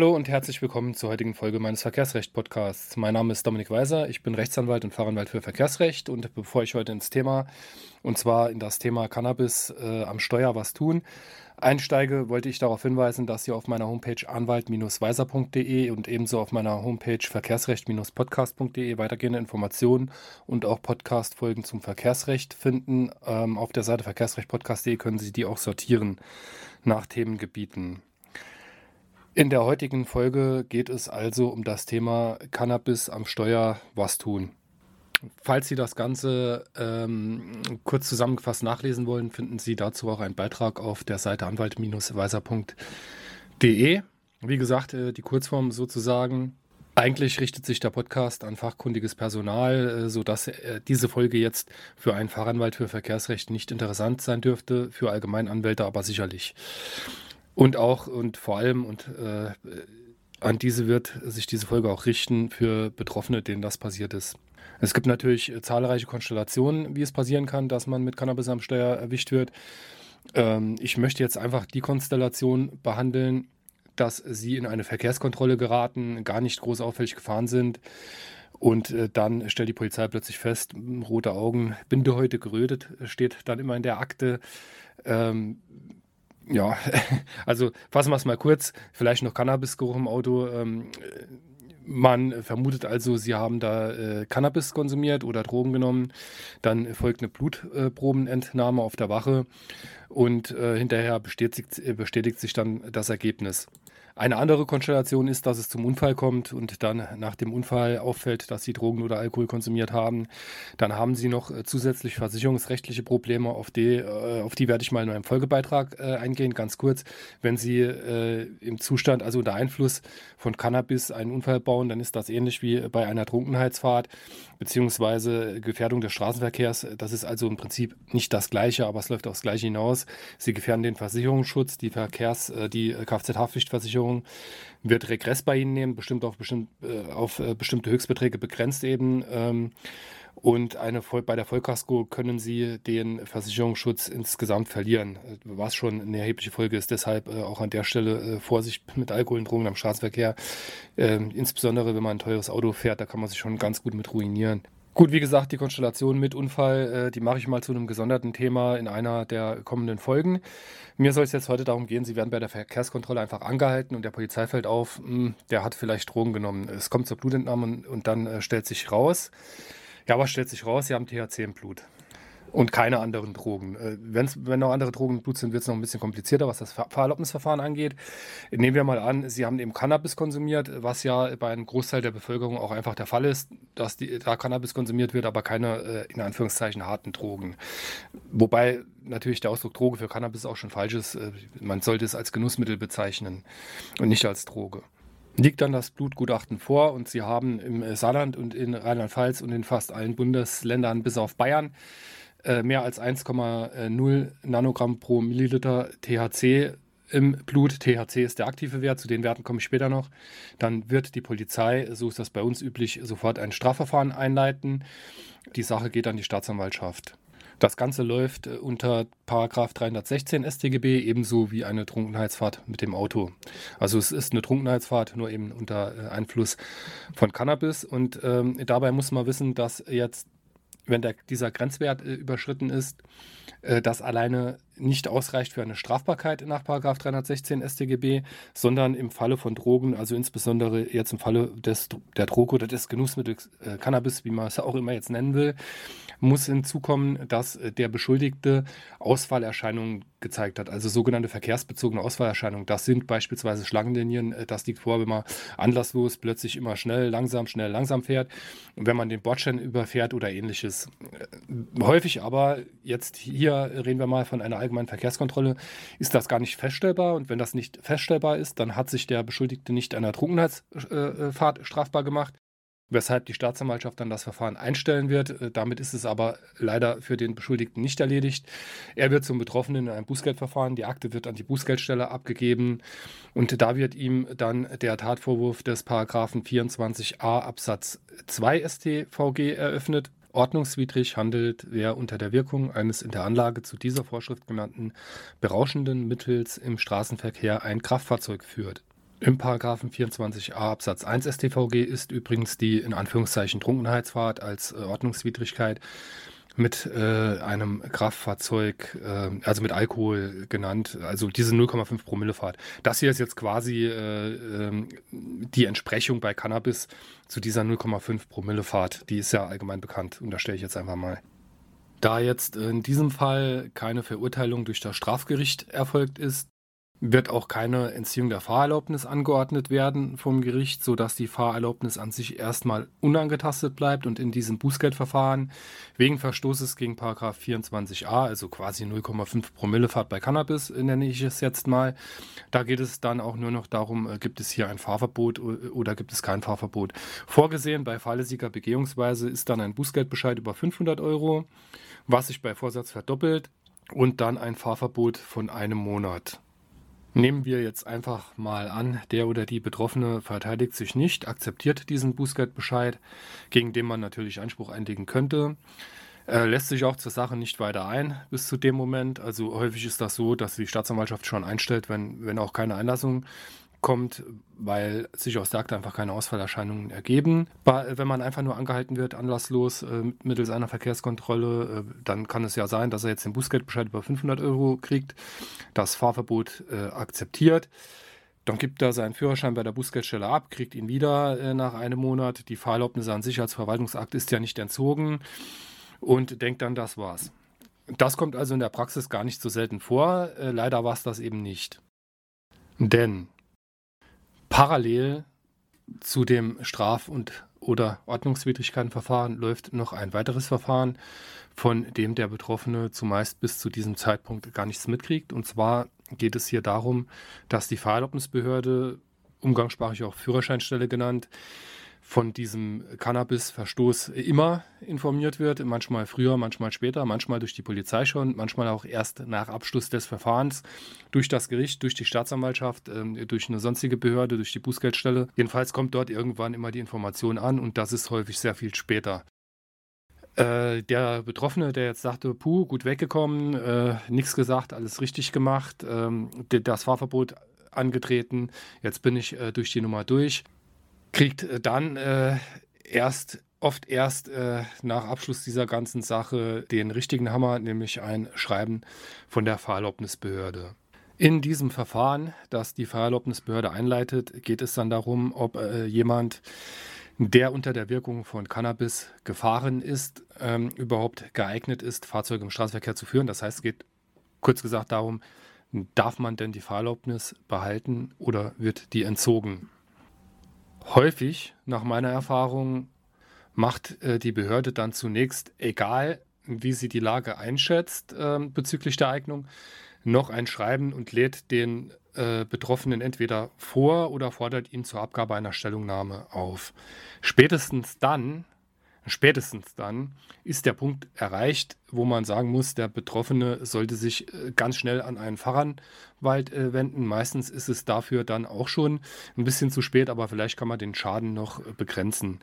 Hallo und herzlich willkommen zur heutigen Folge meines Verkehrsrecht-Podcasts. Mein Name ist Dominik Weiser, ich bin Rechtsanwalt und Fachanwalt für Verkehrsrecht und bevor ich heute ins Thema, und zwar in das Thema Cannabis äh, am Steuer was tun, einsteige, wollte ich darauf hinweisen, dass ihr auf meiner Homepage anwalt-weiser.de und ebenso auf meiner Homepage verkehrsrecht-podcast.de weitergehende Informationen und auch Podcast-Folgen zum Verkehrsrecht finden. Ähm, auf der Seite verkehrsrechtpodcast.de können Sie die auch sortieren nach Themengebieten. In der heutigen Folge geht es also um das Thema Cannabis am Steuer, was tun. Falls Sie das Ganze ähm, kurz zusammengefasst nachlesen wollen, finden Sie dazu auch einen Beitrag auf der Seite anwalt-weiser.de. Wie gesagt, äh, die Kurzform sozusagen. Eigentlich richtet sich der Podcast an fachkundiges Personal, äh, sodass äh, diese Folge jetzt für einen Fachanwalt für Verkehrsrecht nicht interessant sein dürfte, für Allgemeinanwälte aber sicherlich. Und auch und vor allem und äh, an diese wird sich diese Folge auch richten für Betroffene, denen das passiert ist. Es gibt natürlich zahlreiche Konstellationen, wie es passieren kann, dass man mit Cannabis am Steuer erwischt wird. Ähm, ich möchte jetzt einfach die Konstellation behandeln, dass sie in eine Verkehrskontrolle geraten, gar nicht groß auffällig gefahren sind. Und äh, dann stellt die Polizei plötzlich fest, rote Augen, Binde heute gerötet, steht dann immer in der Akte. Ähm, ja, also fassen wir es mal kurz. Vielleicht noch Cannabisgeruch im Auto. Ähm, man vermutet also, sie haben da äh, Cannabis konsumiert oder Drogen genommen. Dann folgt eine Blutprobenentnahme auf der Wache und äh, hinterher bestätigt, bestätigt sich dann das Ergebnis. Eine andere Konstellation ist, dass es zum Unfall kommt und dann nach dem Unfall auffällt, dass sie Drogen oder Alkohol konsumiert haben. Dann haben sie noch äh, zusätzlich versicherungsrechtliche Probleme, auf die, äh, auf die werde ich mal in einem Folgebeitrag äh, eingehen, ganz kurz. Wenn sie im Zustand, also unter Einfluss von Cannabis einen Unfall bauen, dann ist das ähnlich wie bei einer Trunkenheitsfahrt beziehungsweise Gefährdung des Straßenverkehrs. Das ist also im Prinzip nicht das Gleiche, aber es läuft aufs Gleiche hinaus. Sie gefährden den Versicherungsschutz, die Verkehrs-, die Kfz-Haftpflichtversicherung Versicherung wird Regress bei Ihnen nehmen, bestimmt auf, bestimmt, äh, auf äh, bestimmte Höchstbeträge begrenzt eben. Ähm, und eine, bei der Vollkasko können Sie den Versicherungsschutz insgesamt verlieren, was schon eine erhebliche Folge ist. Deshalb äh, auch an der Stelle äh, Vorsicht mit Alkohol und Drogen am Straßenverkehr. Äh, insbesondere wenn man ein teures Auto fährt, da kann man sich schon ganz gut mit ruinieren. Gut, wie gesagt, die Konstellation mit Unfall, äh, die mache ich mal zu einem gesonderten Thema in einer der kommenden Folgen. Mir soll es jetzt heute darum gehen, Sie werden bei der Verkehrskontrolle einfach angehalten und der Polizei fällt auf, mh, hm, der hat vielleicht Drogen genommen. Es kommt zur Blutentnahme und, und dann äh, stellt sich raus, ja, was stellt sich raus? Sie haben THC im Blut. Und keine anderen Drogen. Äh, wenn's, wenn noch andere Drogen im Blut sind, wird es noch ein bisschen komplizierter, was das Fahrerlaubnisverfahren angeht. Nehmen wir mal an, Sie haben eben Cannabis konsumiert, was ja bei einem Großteil der Bevölkerung auch einfach der Fall ist, dass die, da Cannabis konsumiert wird, aber keine äh, in Anführungszeichen harten Drogen. Wobei natürlich der Ausdruck Droge für Cannabis auch schon falsch ist. Äh, man sollte es als Genussmittel bezeichnen und nicht als Droge liegt dann das Blutgutachten vor und Sie haben im Saarland und in Rheinland-Pfalz und in fast allen Bundesländern bis auf Bayern äh, mehr als 1,0 Nanogramm pro Milliliter THC im Blut. THC ist der aktive Wert, zu den Werten komme ich später noch. Dann wird die Polizei, so ist das bei uns üblich, sofort ein Strafverfahren einleiten. Die Sache geht an die Staatsanwaltschaft. Das Ganze läuft äh, unter Paragraph 316 StGB, ebenso wie eine Trunkenheitsfahrt mit dem Auto. Also es ist eine Trunkenheitsfahrt, nur eben unter äh, Einfluss von Cannabis. Und ähm, dabei muss man wissen, dass jetzt wenn der, dieser Grenzwert äh, überschritten ist, äh, das alleine nicht ausreicht für eine Strafbarkeit nach 316 StGB, sondern im Falle von Drogen, also insbesondere jetzt im Falle des, der Droge oder des Genussmittels äh, Cannabis, wie man es auch immer jetzt nennen will, muss hinzukommen, dass äh, der Beschuldigte Ausfallerscheinungen gezeigt hat, also sogenannte verkehrsbezogene Ausfallerscheinungen. Das sind beispielsweise Schlangenlinien, äh, das liegt vor, wenn man anlasslos plötzlich immer schnell, langsam, schnell, langsam fährt, wenn man den Bordstein überfährt oder ähnliches. Äh, häufig aber, jetzt hier reden wir mal von einer allgemeinen Verkehrskontrolle, ist das gar nicht feststellbar und wenn das nicht feststellbar ist, dann hat sich der Beschuldigte nicht einer Trunkenheitsfahrt strafbar gemacht weshalb die Staatsanwaltschaft dann das Verfahren einstellen wird. Äh, damit ist es aber leider für den Beschuldigten nicht erledigt. Er wird zum Betroffenen in einem Bußgeldverfahren. Die Akte wird an die Bußgeldstelle abgegeben und da wird ihm dann der Tatvorwurf des Paragraphen 24a Absatz 2 StVG eröffnet. Ordnungswidrig handelt, wer unter der Wirkung eines in der Anlage zu dieser Vorschrift genannten berauschenden Mittels im Straßenverkehr ein Kraftfahrzeug führt. Im Paragraphen 24a Absatz 1 StVG ist übrigens die in Anführungszeichen Trunkenheitsfahrt als äh, Ordnungswidrigkeit mit äh, einem Kraftfahrzeug, äh, also mit Alkohol genannt, also diese 0,5 Promille Fahrt. Das hier ist jetzt quasi äh, ähm, die Entsprechung bei Cannabis zu dieser 0,5 Promille Fahrt. Die ist ja allgemein bekannt, unterstelle ich jetzt einfach mal. Da jetzt in diesem Fall keine Verurteilung durch das Strafgericht erfolgt ist, wird auch keine Entziehung der Fahrerlaubnis angeordnet werden vom Gericht, sodass die Fahrerlaubnis an sich erstmal unangetastet bleibt und in diesem Bußgeldverfahren wegen Verstoßes gegen 24a, also quasi 0,5 Promille Fahrt bei Cannabis, nenne ich es jetzt mal, da geht es dann auch nur noch darum, äh, gibt es hier ein Fahrverbot oder gibt es kein Fahrverbot. Vorgesehen bei fahrlässiger Begehungsweise ist dann ein Bußgeldbescheid über 500 Euro, was sich bei Vorsatz verdoppelt und dann ein Fahrverbot von einem Monat. Nehmen wir jetzt einfach mal an, der oder die Betroffene verteidigt sich nicht, akzeptiert diesen Bußgeldbescheid, gegen den man natürlich Einspruch einlegen könnte, lässt sich auch zur Sache nicht weiter ein bis zu dem Moment. Also häufig ist das so, dass die Staatsanwaltschaft schon einstellt, wenn, wenn auch keine Einlassung kommt, weil sich aus der Akte einfach keine Ausfallerscheinungen ergeben. Wenn man einfach nur angehalten wird, anlasslos, äh, mittels einer Verkehrskontrolle, äh, dann kann es ja sein, dass er jetzt den Bußgeldbescheid über 500 Euro kriegt, das Fahrverbot äh, akzeptiert. Dann gibt er seinen Führerschein bei der Bußgeldstelle ab, kriegt ihn wieder nach einem Monat. Die Fahrerlaubnis an sich als Verwaltungsakt ist ja nicht entzogen und denkt dann, das war's. Das kommt also in der Praxis gar nicht so selten vor. Leider war es das eben nicht. Denn Parallel zu dem Straf- und oder Ordnungswidrigkeitenverfahren läuft noch ein weiteres Verfahren, von dem der Betroffene zumeist bis zu diesem Zeitpunkt gar nichts mitkriegt. Und zwar geht es hier darum, dass die Fahrerlaubnisbehörde, umgangssprachlich auch Führerscheinstelle genannt, von diesem Cannabis-Verstoß immer informiert wird, manchmal früher, manchmal später, manchmal durch die Polizei schon, manchmal auch erst nach Abschluss des Verfahrens durch das Gericht, durch die Staatsanwaltschaft, äh, durch eine sonstige Behörde, durch die Bußgeldstelle. Jedenfalls kommt dort irgendwann immer die Information an und das ist häufig sehr viel später. Äh, der Betroffene, der jetzt sagte, puh, gut weggekommen, äh, nichts gesagt, alles richtig gemacht, ähm, das Fahrverbot angetreten, jetzt bin ich äh, durch die Nummer durch kriegt äh, dann äh, erst oft erst äh, nach Abschluss dieser ganzen Sache den richtigen Hammer, nämlich ein Schreiben von der Fahrerlaubnisbehörde. In diesem Verfahren, das die Fahrerlaubnisbehörde einleitet, geht es dann darum, ob äh, jemand, der unter der Wirkung von Cannabis gefahren ist, ähm, überhaupt geeignet ist, Fahrzeuge im Straßenverkehr zu führen. Das heißt, es geht kurz gesagt darum, darf man denn die Fahrerlaubnis behalten oder wird die entzogen? häufig, nach meiner Erfahrung, macht äh, die Behörde dann zunächst, egal wie sie die Lage einschätzt äh, bezüglich der Eignung, noch ein Schreiben und lädt den äh, Betroffenen entweder vor oder fordert ihn zur Abgabe einer Stellungnahme auf. Spätestens dann Spätestens dann ist der Punkt erreicht, wo man sagen muss, der Betroffene sollte sich äh, ganz schnell an einen Fachanwalt wenden. Meistens ist es dafür dann auch schon ein bisschen zu spät, aber vielleicht kann man den Schaden noch begrenzen.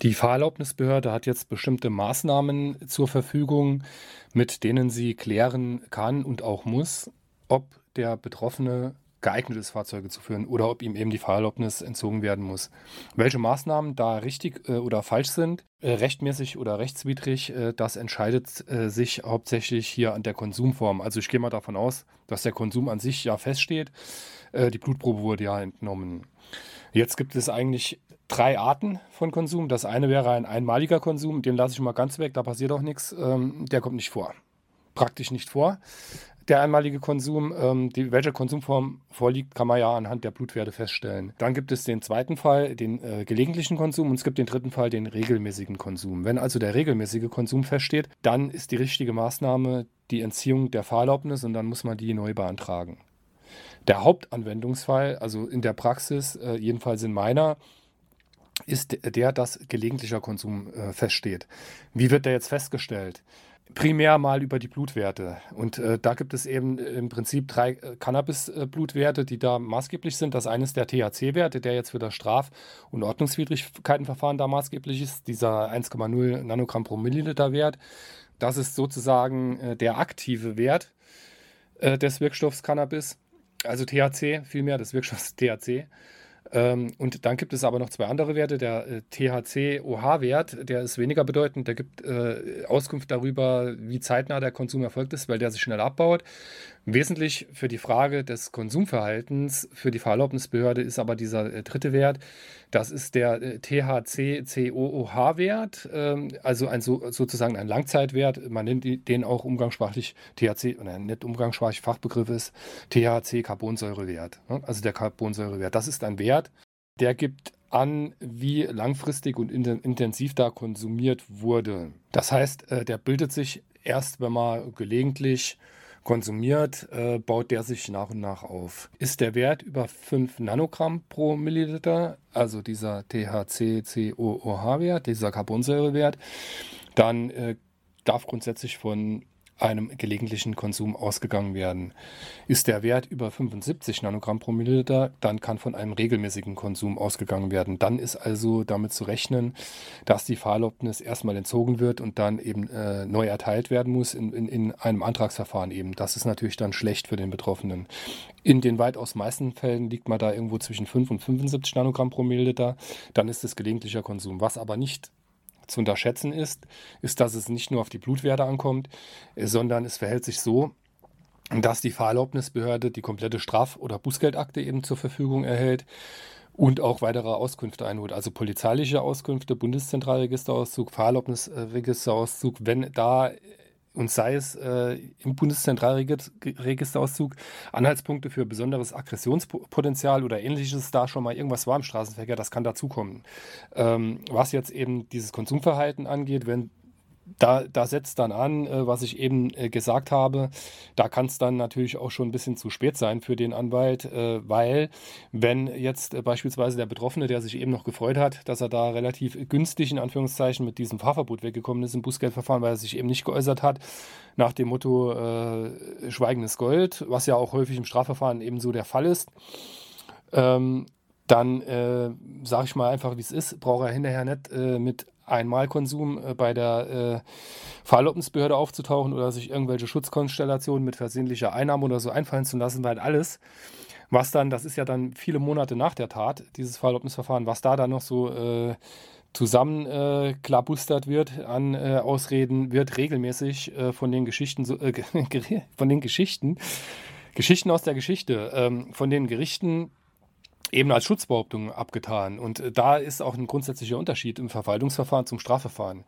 Die Fahrerlaubnisbehörde hat jetzt bestimmte Maßnahmen zur Verfügung, mit denen sie klären kann und auch muss, ob der Betroffene geeignet ist, Fahrzeuge zu führen oder ob ihm eben die Fahrerlaubnis entzogen werden muss. Welche Maßnahmen da richtig äh, oder falsch sind, äh, rechtmäßig oder rechtswidrig, äh, das entscheidet sich hauptsächlich hier an der Konsumform. Also ich gehe mal davon aus, dass der Konsum an sich ja feststeht. Die Blutprobe wurde ja entnommen. Jetzt gibt es eigentlich drei Arten von Konsum. Das eine wäre ein einmaliger Konsum, den lasse ich mal ganz weg, da passiert auch nichts. Ähm, der kommt nicht vor praktisch nicht vor der einmalige Konsum. Ähm, die, welche Konsumform vorliegt, kann man ja anhand der Blutwerte feststellen. Dann gibt es den zweiten Fall, den äh, gelegentlichen Konsum, und es gibt den dritten Fall, den regelmäßigen Konsum. Wenn also der regelmäßige Konsum feststeht, dann ist die richtige Maßnahme die Entziehung der Fahrerlaubnis und dann muss man die neu beantragen. Der Hauptanwendungsfall, also in der Praxis, äh, jedenfalls in meiner, ist der, dass gelegentlicher Konsum äh, feststeht. Wie wird der jetzt festgestellt? primär mal über die Blutwerte. Und äh, da gibt es eben im Prinzip drei äh, Cannabis-Blutwerte, die da maßgeblich sind. Das eine ist der THC-Wert, der jetzt für das Straf- und Ordnungswidrigkeitenverfahren da maßgeblich ist, dieser 1,0 Nanogramm pro Milliliter Wert. Das ist sozusagen äh, der aktive Wert äh, des Wirkstoffs Cannabis. also THC vielmehr, das Wirkstoff THC. Ähm, und dann gibt es aber noch zwei andere Werte. Der äh, THC-OH-Wert, der ist weniger bedeutend. Der gibt äh, Auskunft darüber, wie zeitnah der Konsum erfolgt ist, weil der sich schnell abbaut. Wesentlich für die Frage des Konsumverhaltens für die Fahrerlaubnisbehörde ist aber dieser äh, dritte Wert. Das ist der äh, THC-COOH-Wert, ähm, also ein, so, sozusagen ein Langzeitwert. Man nennt den auch umgangssprachlich THC, oder nicht umgangssprachlich Fachbegriff ist THC-Carbonsäurewert. Ne? Also der Carbonsäurewert. Das ist ein Wert, der gibt an, wie langfristig und intensiv da konsumiert wurde. Das heißt, äh, der bildet sich erst, wenn man gelegentlich konsumiert, äh, baut der sich nach und nach auf. Ist der Wert über 5 Nanogramm pro Milliliter, also dieser THC-COOH-Wert, dieser Carbonsäurewert, dann äh, darf grundsätzlich von einem gelegentlichen Konsum ausgegangen werden. Ist der Wert über 75 Nanogramm pro Milliliter, dann kann von einem regelmäßigen Konsum ausgegangen werden. Dann ist also damit zu rechnen, dass die Fahrerlaubnis erstmal entzogen wird und dann eben äh, neu erteilt werden muss in, in, in einem Antragsverfahren eben. Das ist natürlich dann schlecht für den Betroffenen. In den weitaus meisten Fällen liegt man da irgendwo zwischen 5 und 75 Nanogramm pro Milliliter. Dann ist es gelegentlicher Konsum. Was aber nicht zu unterschätzen ist, ist, dass es nicht nur auf die Blutwerte ankommt, äh, sondern es verhält sich so, dass die Fahrerlaubnisbehörde die komplette Straf- oder Bußgeldakte eben zur Verfügung erhält und auch weitere Auskünfte einholt. Also polizeiliche Auskünfte, Bundeszentralregisterauszug, Fahrerlaubnisregisterauszug, wenn da und sei es äh, im Bundeszentralregisterauszug Anhaltspunkte für besonderes Aggressionspotenzial oder ähnliches, da schon mal irgendwas war im Straßenverkehr, das kann dazukommen. Ähm, was jetzt eben dieses Konsumverhalten angeht, wenn da, da setzt dann an, äh, was ich eben äh, gesagt habe. Da kann es dann natürlich auch schon ein bisschen zu spät sein für den Anwalt, äh, weil wenn jetzt äh, beispielsweise der Betroffene, der sich eben noch gefreut hat, dass er da relativ günstig in Anführungszeichen mit diesem Fahrverbot weggekommen ist im Bußgeldverfahren, weil er sich eben nicht geäußert hat, nach dem Motto äh, Schweigendes Gold, was ja auch häufig im Strafverfahren eben so der Fall ist. Ähm, dann äh, sage ich mal einfach, wie es ist, braucht er hinterher nicht äh, mit Einmalkonsum äh, bei der äh, Fahrerlaubnisbehörde aufzutauchen oder sich irgendwelche Schutzkonstellationen mit versehentlicher Einnahme oder so einfallen zu lassen, weil alles, was dann, das ist ja dann viele Monate nach der Tat, dieses Fahrerlaubnisverfahren, was da dann noch so äh, zusammenklabustert äh, wird an äh, Ausreden, wird regelmäßig äh, von den Geschichten, so, äh, von den Geschichten, Geschichten aus der Geschichte, ähm, von den Gerichten eben als Schutzbehauptung abgetan. Und äh, da ist auch ein grundsätzlicher Unterschied im Verwaltungsverfahren zum Strafverfahren.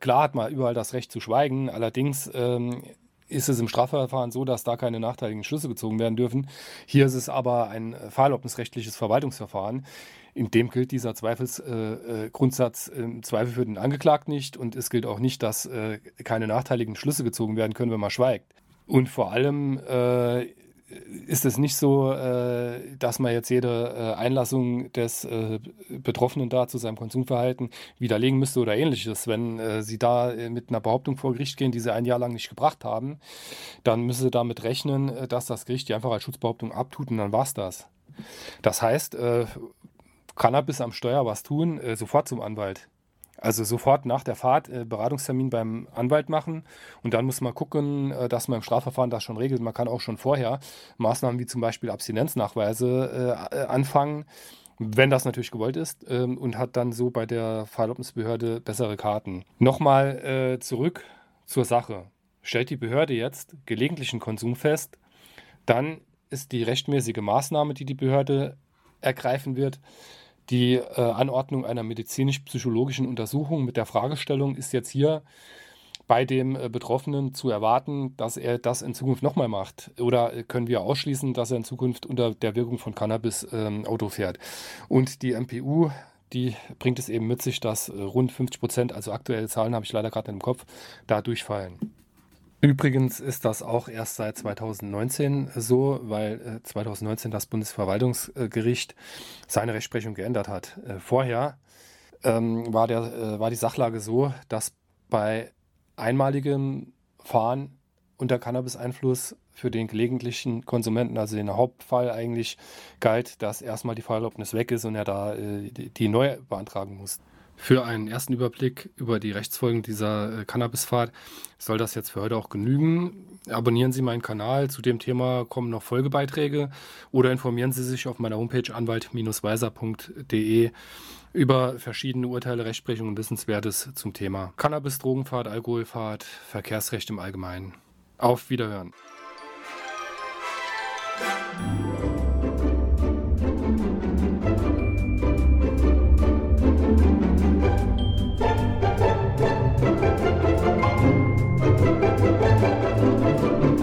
Klar hat man überall das Recht zu schweigen, allerdings ähm, ist es im Strafverfahren so, dass da keine nachteiligen Schlüsse gezogen werden dürfen. Hier ist es aber ein fahrerlaubnisrechtliches Verwaltungsverfahren. In dem gilt dieser Zweifelsgrundsatz äh, äh, im Zweifel für den Angeklagten nicht und es gilt auch nicht, dass äh, keine nachteiligen Schlüsse gezogen werden können, wenn man schweigt. Und vor allem äh, ist es nicht so, äh, dass man jetzt jede äh, Einlassung des äh, Betroffenen da zu seinem Konsumverhalten widerlegen müsste oder ähnliches. Wenn äh, Sie da äh, mit einer Behauptung vor Gericht gehen, die Sie ein Jahr lang nicht gebracht haben, dann müssen Sie damit rechnen, äh, dass das Gericht die einfach als Schutzbehauptung abtut und dann war es das. Das heißt, Cannabis am Steuer was tun, sofort zum Anwalt. Also sofort nach der Fahrt äh, Beratungstermin beim Anwalt machen und dann muss man gucken, äh, dass man im Strafverfahren das schon regelt. Man kann auch schon vorher Maßnahmen wie zum Beispiel Abstinenznachweise äh, anfangen, wenn das natürlich gewollt ist ähm, und hat dann so bei der Fahrerlaubnisbehörde bessere Karten. Nochmal äh, zurück zur Sache. Stellt die Behörde jetzt gelegentlichen Konsum fest, dann ist die rechtmäßige Maßnahme, die die Behörde ergreifen wird, die äh, Anordnung einer medizinisch-psychologischen Untersuchung mit der Fragestellung ist jetzt hier bei dem äh, Betroffenen zu erwarten, dass er das in Zukunft nochmal macht? Oder äh, können wir ausschließen, dass er in Zukunft unter der Wirkung von Cannabis ähm, Auto fährt? Und die MPU, die bringt es eben mit sich, dass äh, rund 50 Prozent, also aktuelle Zahlen habe ich leider gerade im Kopf, da durchfallen. Übrigens ist das auch erst seit 2019 so, weil 2019 äh, das Bundesverwaltungsgericht seine Rechtsprechung geändert hat. Äh, vorher ähm, war, der, äh, war die Sachlage so, dass bei einmaligem Fahren unter Cannabis-Einfluss für den gelegentlichen Konsumenten, also den Hauptfall eigentlich, galt, dass erstmal die Fahrerlaubnis weg ist und er da äh, die, die neu beantragen muss. Für einen ersten Überblick über die Rechtsfolgen dieser äh, Cannabisfahrt soll das jetzt für heute auch genügen. Abonnieren Sie meinen Kanal. Zu dem Thema kommen noch Folgebeiträge oder informieren Sie sich auf meiner Homepage anwalt-weiser.de über verschiedene Urteile, Rechtsprechung und Wissenswertes zum Thema Cannabis, Drogenfahrt, Alkoholfahrt, Verkehrsrecht im Allgemeinen. Auf Wiederhören. Música